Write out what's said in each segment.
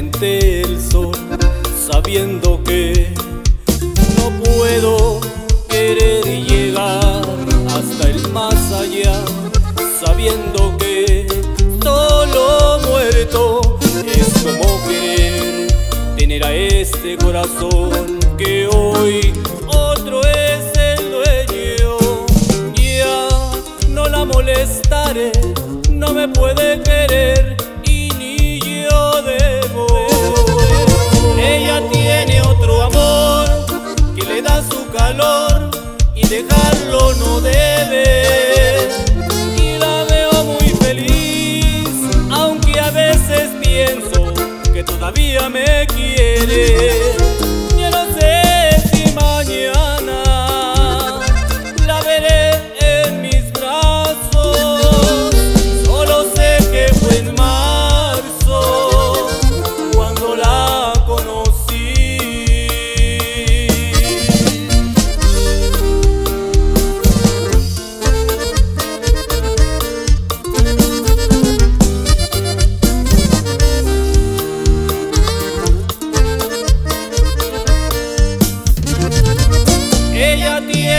el sol, sabiendo que no puedo querer llegar hasta el más allá, sabiendo que solo muerto es como querer tener a este corazón que hoy otro es el dueño. Ya no la molestaré, no me puede querer y dejarlo no debe. Y la veo muy feliz, aunque a veces pienso que todavía me quiere.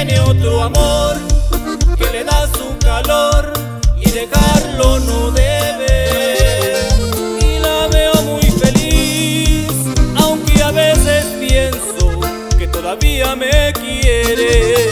tiene otro amor que le da su calor y dejarlo no debe. Y la veo muy feliz, aunque a veces pienso que todavía me quiere.